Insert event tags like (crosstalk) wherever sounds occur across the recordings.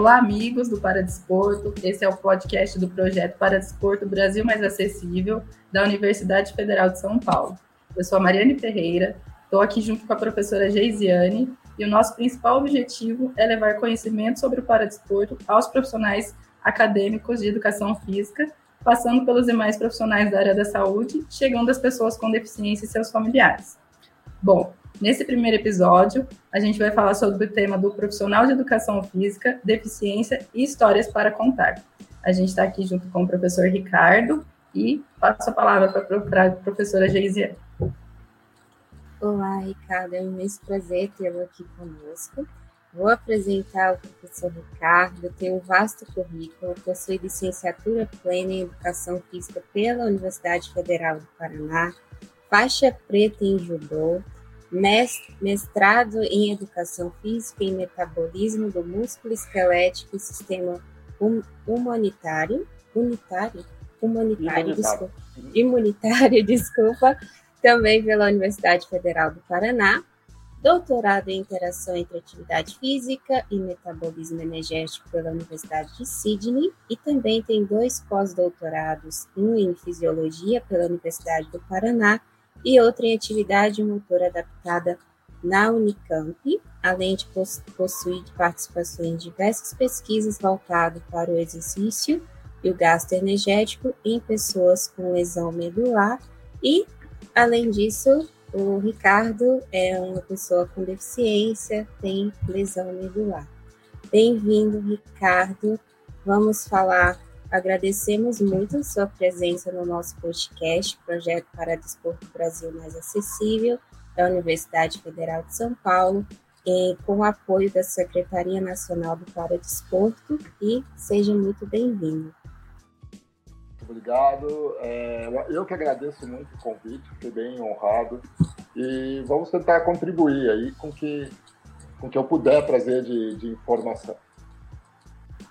Olá, amigos do Paradesporto. Esse é o podcast do projeto Paradesporto Brasil Mais Acessível, da Universidade Federal de São Paulo. Eu sou a Mariane Ferreira, estou aqui junto com a professora Geisiane, e o nosso principal objetivo é levar conhecimento sobre o paradesporto aos profissionais acadêmicos de educação física, passando pelos demais profissionais da área da saúde, chegando às pessoas com deficiência e seus familiares. Bom, Nesse primeiro episódio, a gente vai falar sobre o tema do profissional de educação física, deficiência e histórias para contar. A gente está aqui junto com o professor Ricardo e passo a palavra para a professora Geisiane. Olá, Ricardo, é um imenso prazer tê-lo aqui conosco. Vou apresentar o professor Ricardo, tem um vasto currículo, possui licenciatura plena em Educação Física pela Universidade Federal do Paraná, faixa preta em judô, mestrado em Educação Física e Metabolismo do Músculo Esquelético e Sistema Humanitário, unitário, humanitário, desculpa, imunitário, (laughs) desculpa, também pela Universidade Federal do Paraná, doutorado em Interação entre Atividade Física e Metabolismo Energético pela Universidade de Sydney. E também tem dois pós-doutorados, um em Fisiologia pela Universidade do Paraná e outra em atividade motor adaptada na Unicamp, além de possuir participação em diversas pesquisas voltadas para o exercício e o gasto energético em pessoas com lesão medular e, além disso, o Ricardo é uma pessoa com deficiência, tem lesão medular. Bem-vindo, Ricardo. Vamos falar Agradecemos muito sua presença no nosso podcast, Projeto para Desporto Brasil Mais Acessível, da Universidade Federal de São Paulo, com o apoio da Secretaria Nacional do Paradesporto, e seja muito bem-vindo. Obrigado. É, eu que agradeço muito o convite, fiquei bem honrado. E vamos tentar contribuir aí com que, com que eu puder trazer de, de informação.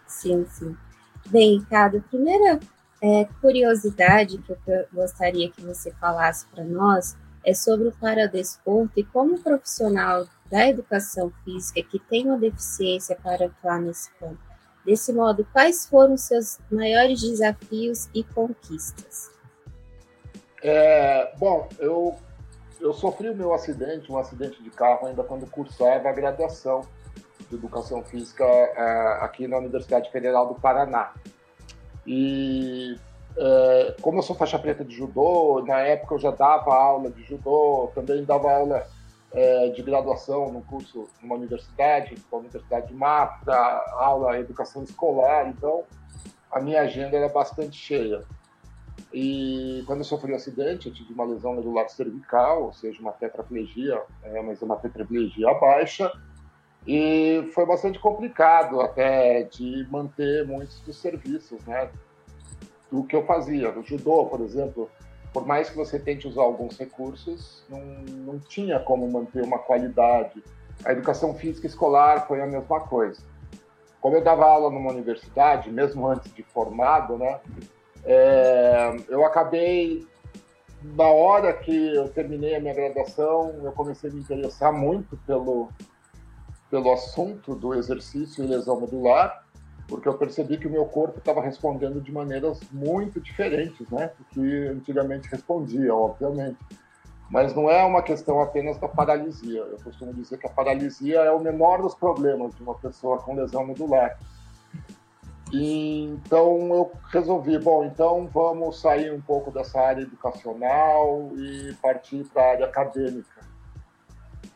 Sim, sim. Bem, Ricardo, a primeira é, curiosidade que eu gostaria que você falasse para nós é sobre o paradesporto e como profissional da educação física que tem uma deficiência para atuar nesse campo. Desse modo, quais foram os seus maiores desafios e conquistas? É, bom, eu, eu sofri o meu acidente, um acidente de carro, ainda quando cursava a graduação de Educação Física é, aqui na Universidade Federal do Paraná. E é, como eu sou faixa preta de judô, na época eu já dava aula de judô, também dava aula é, de graduação no curso numa universidade, na Universidade de Mafra, aula em educação escolar, então a minha agenda era bastante cheia. E quando eu sofri um acidente, eu tive uma lesão medular cervical, ou seja, uma tetraplegia, é, mas uma tetraplegia baixa, e foi bastante complicado até de manter muitos dos serviços, né? Do que eu fazia. No judô, por exemplo, por mais que você tente usar alguns recursos, não, não tinha como manter uma qualidade. A educação física escolar foi a mesma coisa. Como eu dava aula numa universidade, mesmo antes de formado, né? É, eu acabei na hora que eu terminei a minha graduação, eu comecei a me interessar muito pelo pelo assunto do exercício e lesão medular, porque eu percebi que o meu corpo estava respondendo de maneiras muito diferentes, né? Do que antigamente respondia, obviamente. Mas não é uma questão apenas da paralisia. Eu costumo dizer que a paralisia é o menor dos problemas de uma pessoa com lesão medular. E, então eu resolvi, bom, então vamos sair um pouco dessa área educacional e partir para a área acadêmica.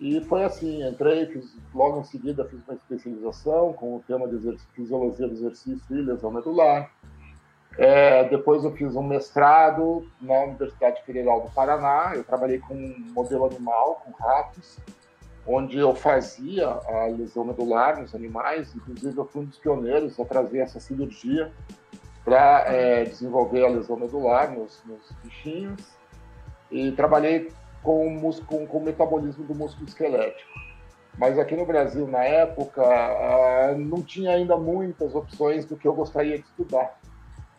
E foi assim, entrei, fiz, logo em seguida fiz uma especialização com o tema de fisiologia do exercício e lesão medular. É, depois eu fiz um mestrado na Universidade Federal do Paraná. Eu trabalhei com modelo animal, com ratos, onde eu fazia a lesão medular nos animais. Inclusive, eu fui um dos pioneiros a trazer essa cirurgia para é, desenvolver a lesão medular nos, nos bichinhos. E trabalhei com, com, com o metabolismo do músculo esquelético. Mas aqui no Brasil, na época, ah, não tinha ainda muitas opções do que eu gostaria de estudar.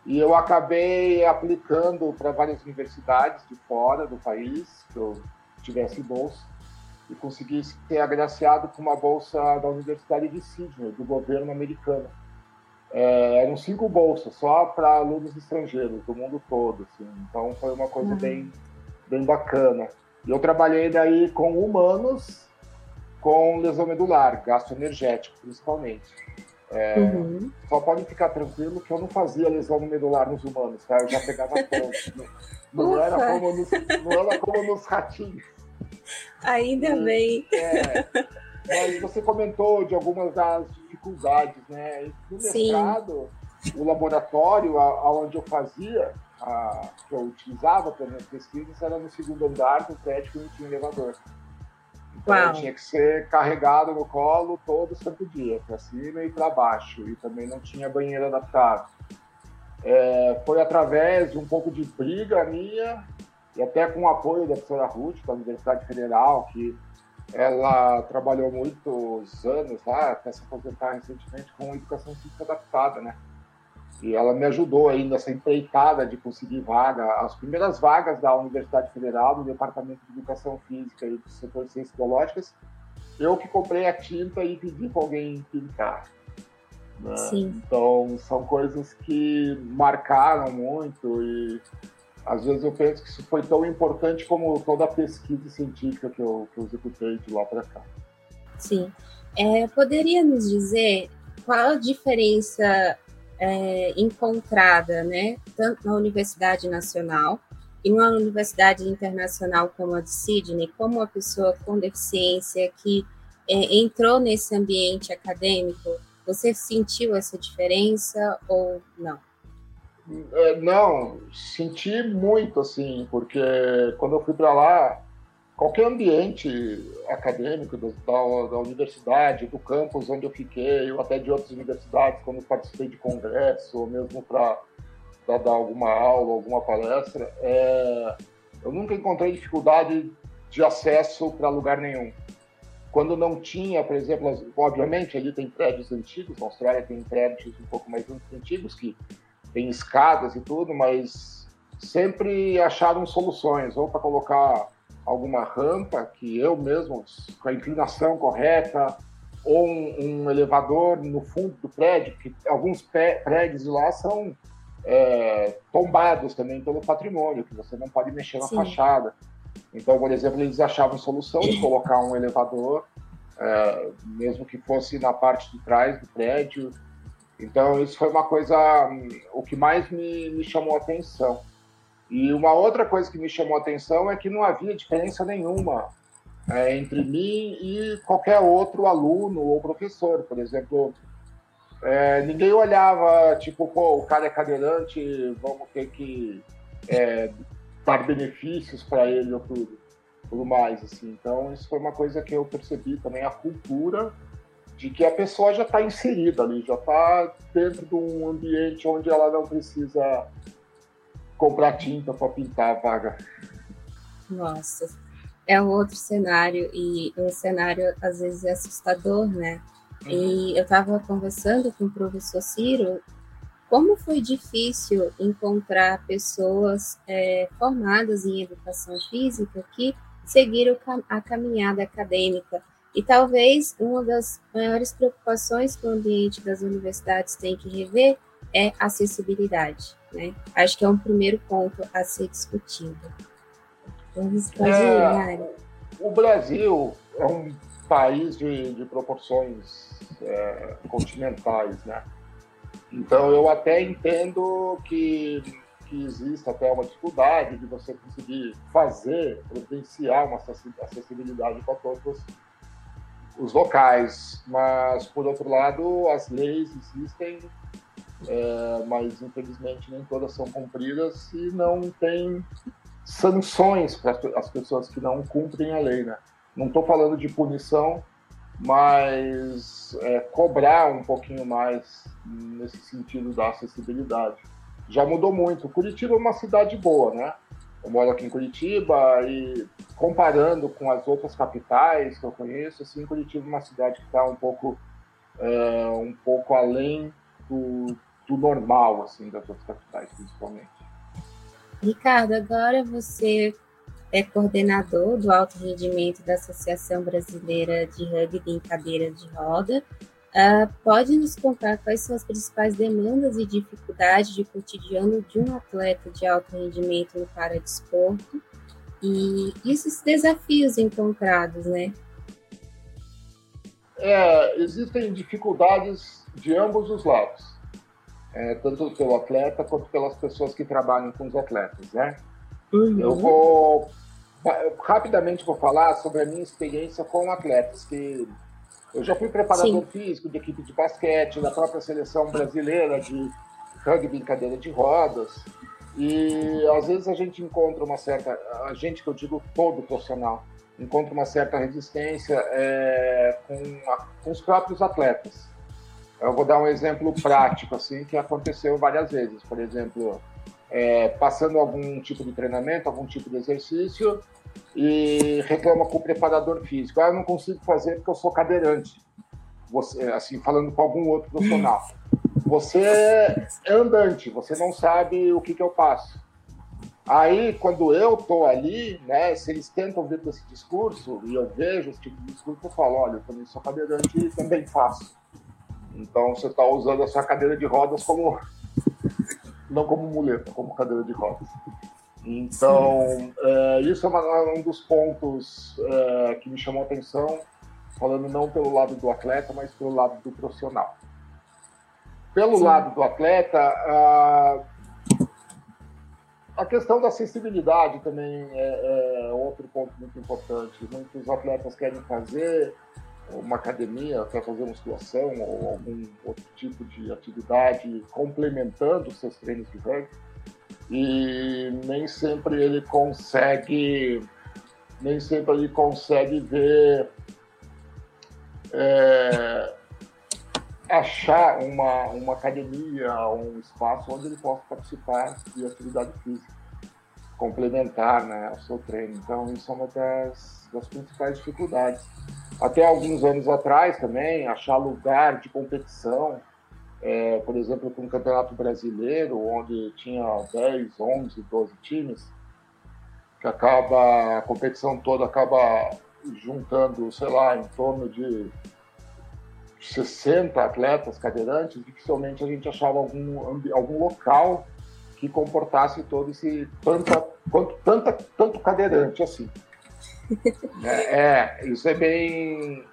E eu acabei aplicando para várias universidades de fora do país, que eu tivesse bolsa, e consegui ser agraciado com uma bolsa da Universidade de Sydney, do governo americano. é, eram cinco bolsas só para alunos estrangeiros do mundo todo. Assim. Então foi uma coisa uhum. bem, bem bacana. E eu trabalhei daí com humanos com lesão medular, gasto energético principalmente. É, uhum. Só podem ficar tranquilo que eu não fazia lesão medular nos humanos, tá? Eu já pegava (laughs) todos. não, não era como nos, não era como nos ratinhos. Ainda e, bem. É, mas você comentou de algumas das dificuldades, né? No mestrado, o laboratório onde eu fazia, a, que eu utilizava para minhas pesquisas, era no segundo andar do prédio que não tinha elevador. Então Uau. tinha que ser carregado no colo todo santo dia, para cima e para baixo. E também não tinha banheiro adaptado. É, foi através de um pouco de briga minha e até com o apoio da professora Ruth, da Universidade Federal, que ela trabalhou muitos anos lá, até se aposentar recentemente, com educação física adaptada, né? E ela me ajudou aí nessa empreitada de conseguir vaga, as primeiras vagas da Universidade Federal, no Departamento de Educação Física e do setor de Ciências Biológicas, eu que comprei a tinta e pedi para alguém pintar. Né? Então, são coisas que marcaram muito e às vezes eu penso que isso foi tão importante como toda a pesquisa científica que eu, que eu executei de lá para cá. Sim. É, poderia nos dizer qual a diferença é, encontrada, né, tanto na Universidade Nacional e numa universidade internacional como a de Sydney, como uma pessoa com deficiência que é, entrou nesse ambiente acadêmico, você sentiu essa diferença ou não? É, não, senti muito, assim, porque quando eu fui para lá, qualquer ambiente acadêmico da, da, da, universidade, do campus onde eu fiquei, ou até de outras universidades, quando participei de congresso, ou mesmo para dar alguma aula, alguma palestra, é, eu nunca encontrei dificuldade de acesso para lugar nenhum. Quando não tinha, por exemplo, obviamente ali tem prédios antigos, na Austrália tem prédios um pouco mais antigos que tem escadas e tudo, mas sempre acharam soluções, ou para colocar alguma rampa que eu mesmo, com a inclinação correta, ou um, um elevador no fundo do prédio, que alguns prédios lá são é, tombados também pelo patrimônio, que você não pode mexer na Sim. fachada. Então, por exemplo, eles achavam solução de colocar um elevador, é, mesmo que fosse na parte de trás do prédio, então, isso foi uma coisa, o que mais me, me chamou a atenção. E uma outra coisa que me chamou a atenção é que não havia diferença nenhuma é, entre mim e qualquer outro aluno ou professor. Por exemplo, é, ninguém olhava, tipo, pô, o cara é cadeirante, vamos ter que é, dar benefícios para ele ou tudo, tudo mais. Assim. Então, isso foi uma coisa que eu percebi também, a cultura de que a pessoa já está inserida ali, já está dentro de um ambiente onde ela não precisa comprar tinta para pintar a vaga. Nossa, é um outro cenário e um cenário às vezes é assustador, né? Uhum. E eu estava conversando com o professor Ciro como foi difícil encontrar pessoas é, formadas em educação física que seguiram a caminhada acadêmica e talvez uma das maiores preocupações que o ambiente das universidades tem que rever é acessibilidade. Né? Acho que é um primeiro ponto a ser discutido. Vamos é, o Brasil é um país de, de proporções é, continentais, né? Então eu até entendo que, que existe até uma dificuldade de você conseguir fazer, providenciar uma acessibilidade para todos os locais, mas por outro lado as leis existem, é, mas infelizmente nem todas são cumpridas e não tem sanções para as pessoas que não cumprem a lei, né? Não estou falando de punição, mas é, cobrar um pouquinho mais nesse sentido da acessibilidade. Já mudou muito. Curitiba é uma cidade boa, né? Eu moro aqui em Curitiba e comparando com as outras capitais que eu conheço, assim, Curitiba é uma cidade que está um pouco é, um pouco além do, do normal, assim, das outras capitais, principalmente. Ricardo, agora você é coordenador do alto rendimento da Associação Brasileira de Rugby em Cadeira de Roda. Uh, pode nos contar quais são as principais demandas e dificuldades de cotidiano de um atleta de alto rendimento no paradesporto e esses desafios encontrados, né? É, existem dificuldades de ambos os lados, é, tanto pelo atleta quanto pelas pessoas que trabalham com os atletas, né? Uhum. Eu vou rapidamente vou falar sobre a minha experiência com atletas que eu já fui preparador Sim. físico de equipe de basquete, da própria seleção brasileira de rugby em cadeira de rodas. E às vezes a gente encontra uma certa, a gente que eu digo todo profissional, encontra uma certa resistência é, com, a, com, os próprios atletas. Eu vou dar um exemplo prático assim que aconteceu várias vezes. Por exemplo, é, passando algum tipo de treinamento, algum tipo de exercício, e reclama com o preparador físico. Ah, eu não consigo fazer porque eu sou cadeirante. Você, assim, falando com algum outro profissional. Você é andante, você não sabe o que, que eu passo. Aí, quando eu estou ali, né, se eles tentam vir com esse discurso, e eu vejo esse tipo de discurso, eu falo, olha, eu também sou cadeirante e também faço. Então, você está usando a sua cadeira de rodas como... (laughs) não como muleta, como cadeira de rodas. Então, é, isso é uma, um dos pontos é, que me chamou a atenção, falando não pelo lado do atleta, mas pelo lado do profissional. Pelo Sim. lado do atleta, a, a, questão da acessibilidade também é, é outro ponto muito importante. Muitos atletas querem fazer uma academia, quer fazer musculação ou algum outro tipo de atividade complementando os seus treinos de rugby e nem sempre ele consegue nem sempre ele consegue ver é, achar uma, uma academia, um espaço onde ele possa participar de atividade física complementar né, ao seu treino. Então, isso é uma das, das principais dificuldades. Até alguns anos atrás também, achar lugar de competição é, por exemplo, para um campeonato brasileiro, onde tinha 10, 11, 12 times, que acaba, a competição toda acaba juntando, sei lá, em torno de 60 atletas cadeirantes, dificilmente a gente achava algum, algum local que comportasse todo esse tanta, quanto, tanta, tanto cadeirante assim. (laughs) é, é, isso é bem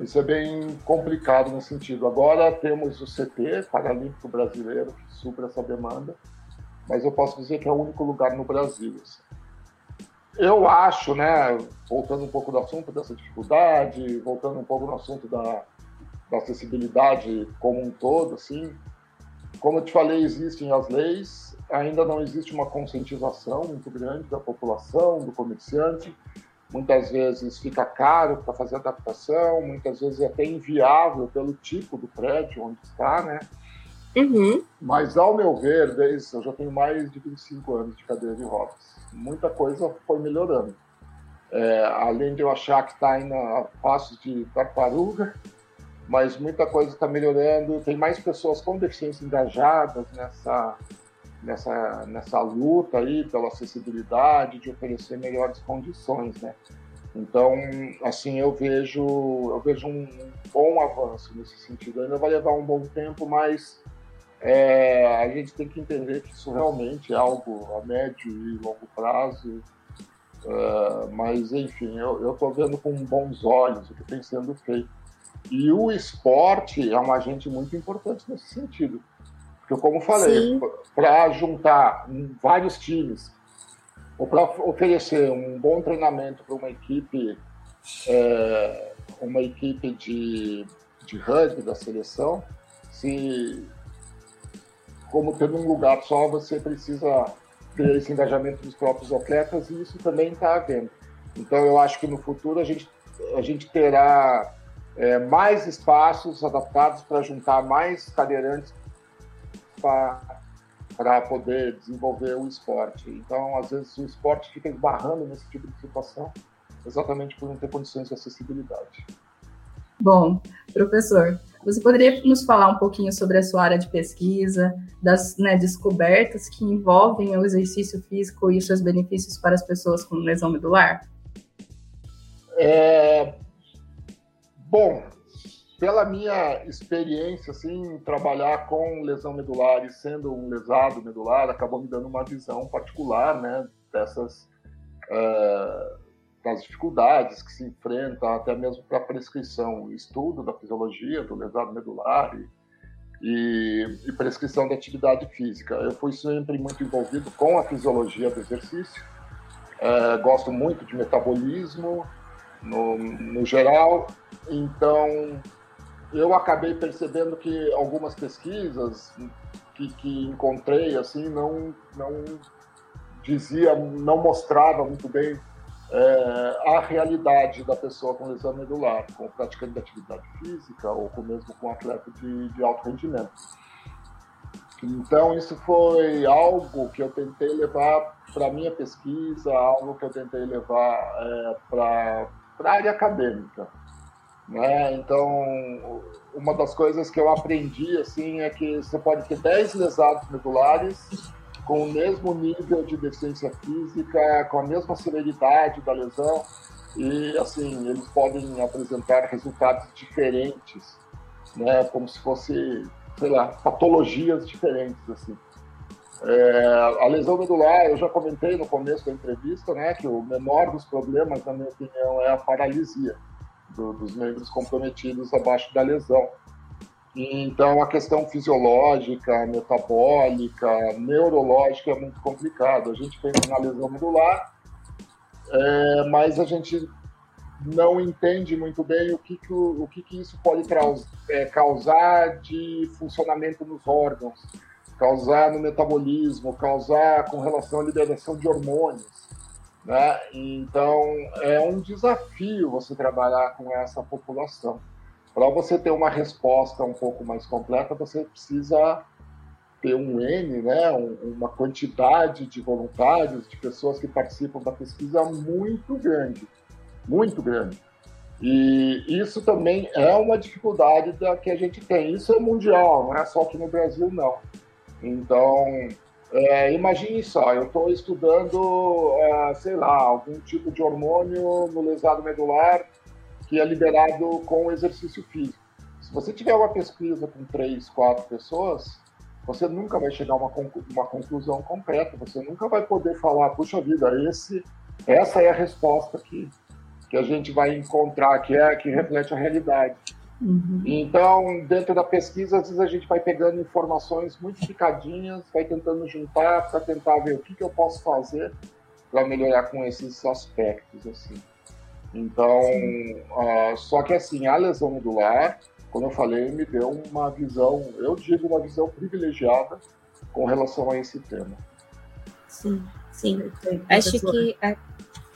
isso é bem complicado nesse sentido. Agora temos o CT, Paralímpico Brasileiro, que supra essa demanda, mas eu posso dizer que é o único lugar no Brasil. Assim. Eu acho, né, voltando um pouco do assunto dessa dificuldade, voltando um pouco no assunto da, da acessibilidade como um todo, assim, como eu te falei, existem as leis, ainda não existe uma conscientização muito grande da população, do comerciante, muitas vezes fica caro para fazer adaptação, muitas vezes é até inviável pelo tipo do prédio onde está, né? Uhum. Mas, ao meu ver, desde, eu já tenho mais de 25 anos de cadeira de rodas, muita coisa foi melhorando. É, além de eu achar que está indo a passos de tartaruga, mas muita coisa está melhorando. Tem mais pessoas com deficiência engajadas nessa, nessa, nessa luta aí pela acessibilidade, de oferecer melhores condições, né? Então, assim, eu vejo, eu vejo um bom avanço nesse sentido. Ainda vai levar um bom tempo, mas é, a gente tem que entender que isso realmente é algo a médio e longo prazo. É, mas, enfim, eu estou vendo com bons olhos o que tem sendo feito. E o esporte é um agente muito importante nesse sentido. Porque, como falei, para juntar vários times, ou para oferecer um bom treinamento para uma equipe, é, uma equipe de, de rugby da seleção, se como tendo um lugar só, você precisa ter esse engajamento dos próprios atletas e isso também está havendo. Então, eu acho que no futuro a gente, a gente terá é, mais espaços adaptados para juntar mais cadeirantes para poder desenvolver o esporte. Então, às vezes, o esporte fica esbarrando nesse tipo de situação, exatamente por não ter condições de acessibilidade. Bom, professor, você poderia nos falar um pouquinho sobre a sua área de pesquisa, das né, descobertas que envolvem o exercício físico e seus benefícios para as pessoas com lesão medular? É... Bom, pela minha experiência, assim, trabalhar com lesão medular e sendo um lesado medular, acabou me dando uma visão particular, né, dessas uh, das dificuldades que se enfrentam até mesmo para a prescrição, estudo da fisiologia do lesado medular e, e, e, prescrição da atividade física. Eu fui sempre muito envolvido com a fisiologia do exercício, uh, gosto muito de metabolismo no, no geral, então eu acabei percebendo que algumas pesquisas que, que encontrei assim não não dizia não mostrava muito bem é, a realidade da pessoa com lesão medular, com praticante de atividade física ou com, mesmo com atleta de, de alto rendimento. Então, isso foi algo que eu tentei levar para a minha pesquisa, algo que eu tentei levar é, para a área acadêmica. Né? Então, uma das coisas que eu aprendi assim é que você pode ter 10 lesados medulares com o mesmo nível de deficiência física, com a mesma severidade da lesão, e assim, eles podem apresentar resultados diferentes, né? como se fosse, sei lá, patologias diferentes. Assim. É, a lesão medular, eu já comentei no começo da entrevista, né, que o menor dos problemas, na minha opinião, é a paralisia do, dos membros comprometidos abaixo da lesão. Então, a questão fisiológica, metabólica, neurológica é muito complicado. A gente pensa na lesão medular, é, mas a gente não entende muito bem o que, que, o, o que, que isso pode é, causar de funcionamento nos órgãos, causar no metabolismo, causar com relação à liberação de hormônios. Né? Então, é um desafio você trabalhar com essa população. Para você ter uma resposta um pouco mais completa, você precisa ter um N, né, uma quantidade de voluntários, de pessoas que participam da pesquisa muito grande, muito grande. E isso também é uma dificuldade da que a gente tem. Isso é mundial, não é só aqui no Brasil, não. Então, é, imagine só, eu estou estudando, é, sei lá, algum tipo de hormônio no lesado medular que é liberado com o exercício físico. Se você tiver uma pesquisa com três, quatro pessoas, você nunca vai chegar a uma, uma conclusão concreta, você nunca vai poder falar, puxa vida, esse, essa é a resposta que, que a gente vai encontrar, que é que reflete a realidade. Uhum. Então, dentro da pesquisa, às vezes a gente vai pegando informações muito picadinhas, vai tentando juntar para tentar ver o que, que eu posso fazer para melhorar com esses aspectos, assim. Então, uh, só que assim, a lesão medular, como eu falei, me deu uma visão, eu digo uma visão privilegiada com relação a esse tema. Sim, sim. Acho que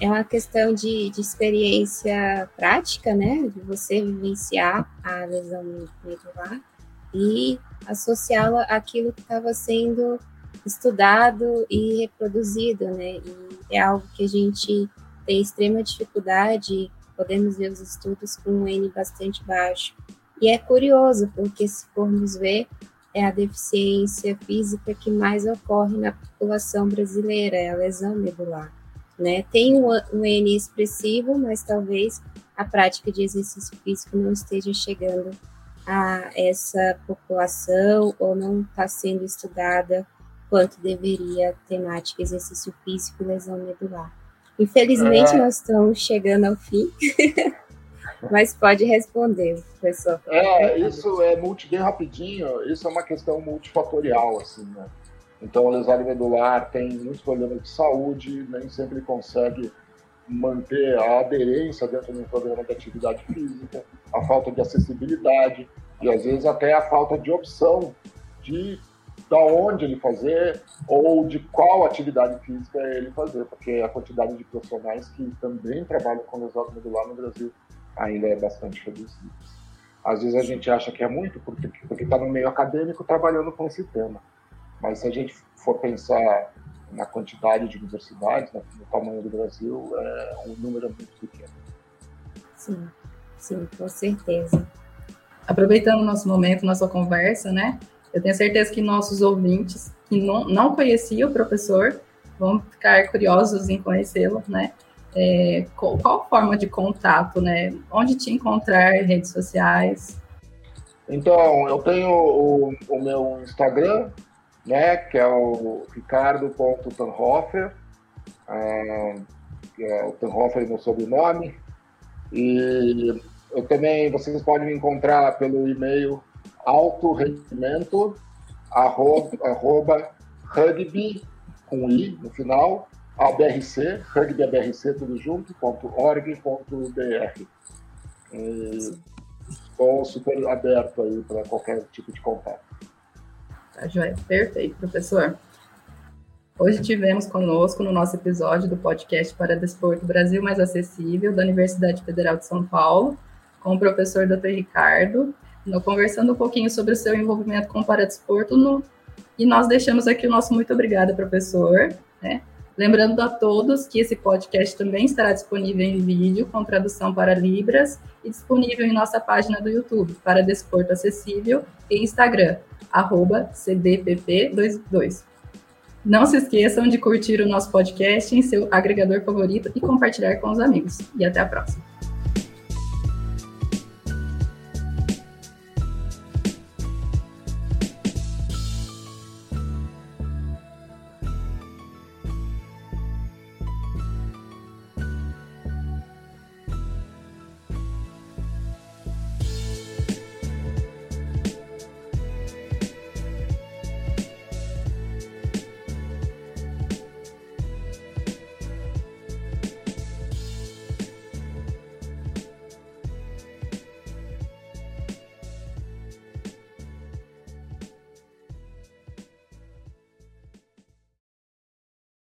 é uma questão de, de experiência prática, né? De você vivenciar a lesão medular e associá-la àquilo que estava sendo estudado e reproduzido, né? E é algo que a gente tem extrema dificuldade, podemos ver os estudos com um N bastante baixo. E é curioso, porque se formos ver, é a deficiência física que mais ocorre na população brasileira, é a lesão medular. Né? Tem um, um N expressivo, mas talvez a prática de exercício físico não esteja chegando a essa população ou não está sendo estudada quanto deveria a temática exercício físico e lesão medular. Infelizmente, é... nós estamos chegando ao fim. (laughs) Mas pode responder, professor. É, isso é multi, bem rapidinho, isso é uma questão multifatorial, assim, né? Então, o lesado medular tem muitos problemas de saúde, nem sempre consegue manter a aderência dentro de um programa de atividade física, a falta de acessibilidade e, às vezes, até a falta de opção de da onde ele fazer ou de qual atividade física ele fazer, porque a quantidade de profissionais que também trabalham com lesão medular no Brasil ainda é bastante reduzida. Às vezes a gente acha que é muito porque está no meio acadêmico trabalhando com esse tema, mas se a gente for pensar na quantidade de universidades, no tamanho do Brasil, é um número muito pequeno. Sim, sim, com certeza. Aproveitando o nosso momento, nossa conversa, né? Eu tenho certeza que nossos ouvintes que não, não conheciam o professor vão ficar curiosos em conhecê-lo, né? É, qual, qual, forma de contato, né? Onde te encontrar, redes sociais? Então, eu tenho o, o meu Instagram, né, que é o ricardo.tanhofer, que é o Tanhofer no sobrenome, e eu também, vocês podem me encontrar pelo e-mail alto rendimento, arroba, (laughs) arroba rugby, com i no final, abrc, rugby abrc, tudo junto, ponto org, ponto br. Estou super aberto aí para qualquer tipo de contato. Tá, joia. Perfeito, professor. Hoje tivemos conosco no nosso episódio do podcast para Desporto Brasil Mais Acessível, da Universidade Federal de São Paulo, com o professor Dr. Ricardo, conversando um pouquinho sobre o seu envolvimento com o Paradesporto, no, e nós deixamos aqui o nosso muito obrigada, professor, né? Lembrando a todos que esse podcast também estará disponível em vídeo, com tradução para Libras, e disponível em nossa página do YouTube, para Desporto Acessível, e Instagram, arroba CDPP22. Não se esqueçam de curtir o nosso podcast em seu agregador favorito e compartilhar com os amigos. E até a próxima.